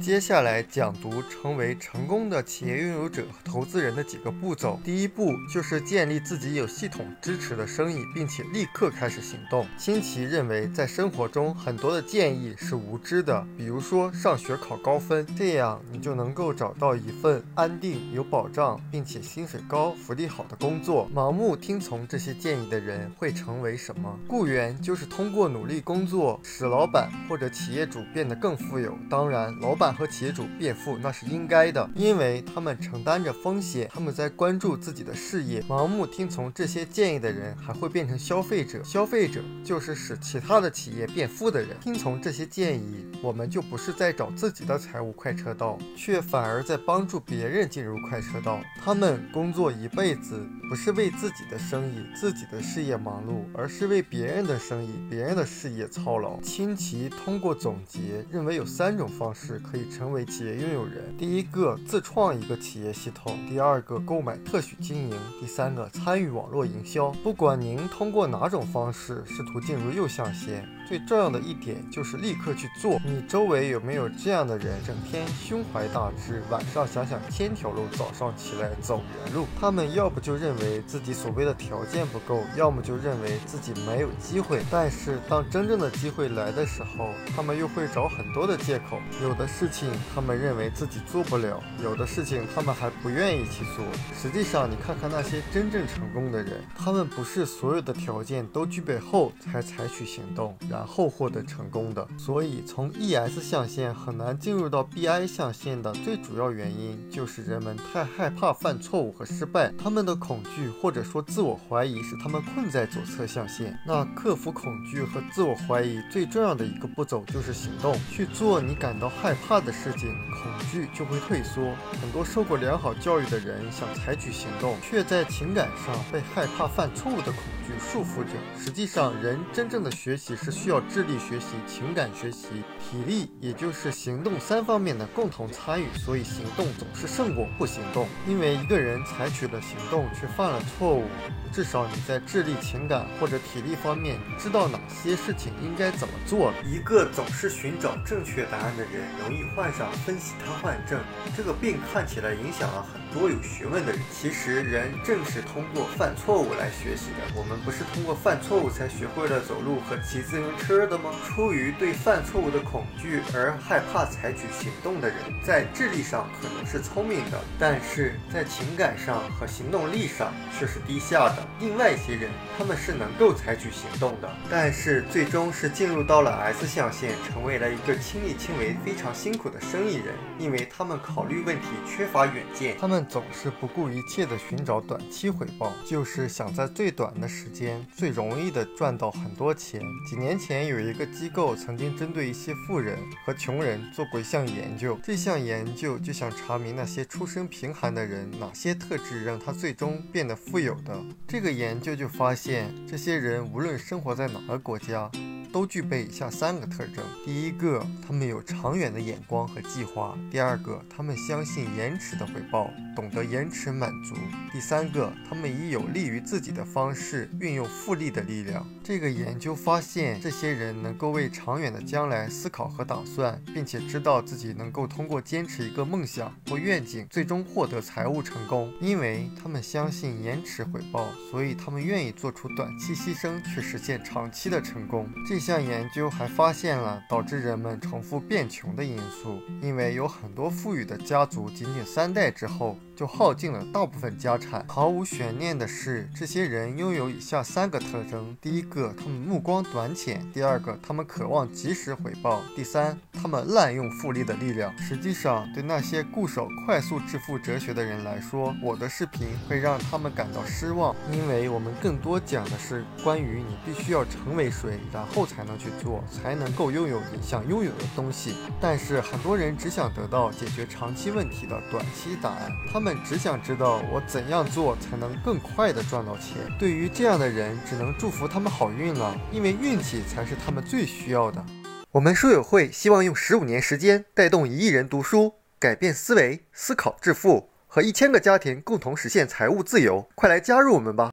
接下来讲读成为成功的企业拥有者和投资人的几个步骤。第一步就是建立自己有系统支持的生意，并且立刻开始行动。新奇认为，在生活中很多的建议是无知的，比如说上学考高分，这样你就能够找到一份安定、有保障，并且薪水高、福利好的工作。盲目听从这些建议的人会成为什么？雇员就是通过努力工作，使老板或者企业主变得更富有。当然，老板。和企业主变富那是应该的，因为他们承担着风险，他们在关注自己的事业。盲目听从这些建议的人还会变成消费者，消费者就是使其他的企业变富的人。听从这些建议，我们就不是在找自己的财务快车道，却反而在帮助别人进入快车道。他们工作一辈子，不是为自己的生意、自己的事业忙碌，而是为别人的生意、别人的事业操劳。清奇通过总结认为有三种方式可。以成为企业拥有人。第一个，自创一个企业系统；第二个，购买特许经营；第三个，参与网络营销。不管您通过哪种方式试图进入右象限。最重要的一点就是立刻去做。你周围有没有这样的人，整天胸怀大志，晚上想想千条路，早上起来走原路？他们要不就认为自己所谓的条件不够，要么就认为自己没有机会。但是当真正的机会来的时候，他们又会找很多的借口。有的是事情他们认为自己做不了，有的事情他们还不愿意去做。实际上，你看看那些真正成功的人，他们不是所有的条件都具备后才采取行动。然后获得成功的，所以从 ES 象限很难进入到 BI 象限的最主要原因就是人们太害怕犯错误和失败，他们的恐惧或者说自我怀疑使他们困在左侧象限。那克服恐惧和自我怀疑最重要的一个步骤就是行动，去做你感到害怕的事情，恐惧就会退缩。很多受过良好教育的人想采取行动，却在情感上被害怕犯错误的恐惧束缚着。实际上，人真正的学习是需。要智力学习、情感学习、体力，也就是行动三方面的共同参与，所以行动总是胜过不行动。因为一个人采取了行动却犯了错误，至少你在智力、情感或者体力方面知道哪些事情应该怎么做了。一个总是寻找正确答案的人，容易患上分析瘫痪症。这个病看起来影响了很多有学问的人，其实人正是通过犯错误来学习的。我们不是通过犯错误才学会了走路和骑自行。车的吗？出于对犯错误的恐惧而害怕采取行动的人，在智力上可能是聪明的，但是在情感上和行动力上却是低下的。另外一些人，他们是能够采取行动的，但是最终是进入到了 S 象限，成为了一个亲力亲为、非常辛苦的生意人，因为他们考虑问题缺乏远见，他们总是不顾一切的寻找短期回报，就是想在最短的时间、最容易的赚到很多钱。几年。前有一个机构曾经针对一些富人和穷人做过一项研究，这项研究就想查明那些出身贫寒的人哪些特质让他最终变得富有的。这个研究就发现，这些人无论生活在哪个国家。都具备以下三个特征：第一个，他们有长远的眼光和计划；第二个，他们相信延迟的回报，懂得延迟满足；第三个，他们以有利于自己的方式运用复利的力量。这个研究发现，这些人能够为长远的将来思考和打算，并且知道自己能够通过坚持一个梦想或愿景，最终获得财务成功。因为他们相信延迟回报，所以他们愿意做出短期牺牲，去实现长期的成功。这项研究还发现了导致人们重复变穷的因素，因为有很多富裕的家族，仅仅三代之后。就耗尽了大部分家产。毫无悬念的是，这些人拥有以下三个特征：第一个，他们目光短浅；第二个，他们渴望及时回报；第三，他们滥用复利的力量。实际上，对那些固守快速致富哲学的人来说，我的视频会让他们感到失望，因为我们更多讲的是关于你必须要成为谁，然后才能去做，才能够拥有你想拥有的东西。但是很多人只想得到解决长期问题的短期答案，他们。只想知道我怎样做才能更快的赚到钱。对于这样的人，只能祝福他们好运了，因为运气才是他们最需要的。我们书友会希望用十五年时间带动一亿人读书，改变思维，思考致富，和一千个家庭共同实现财务自由。快来加入我们吧！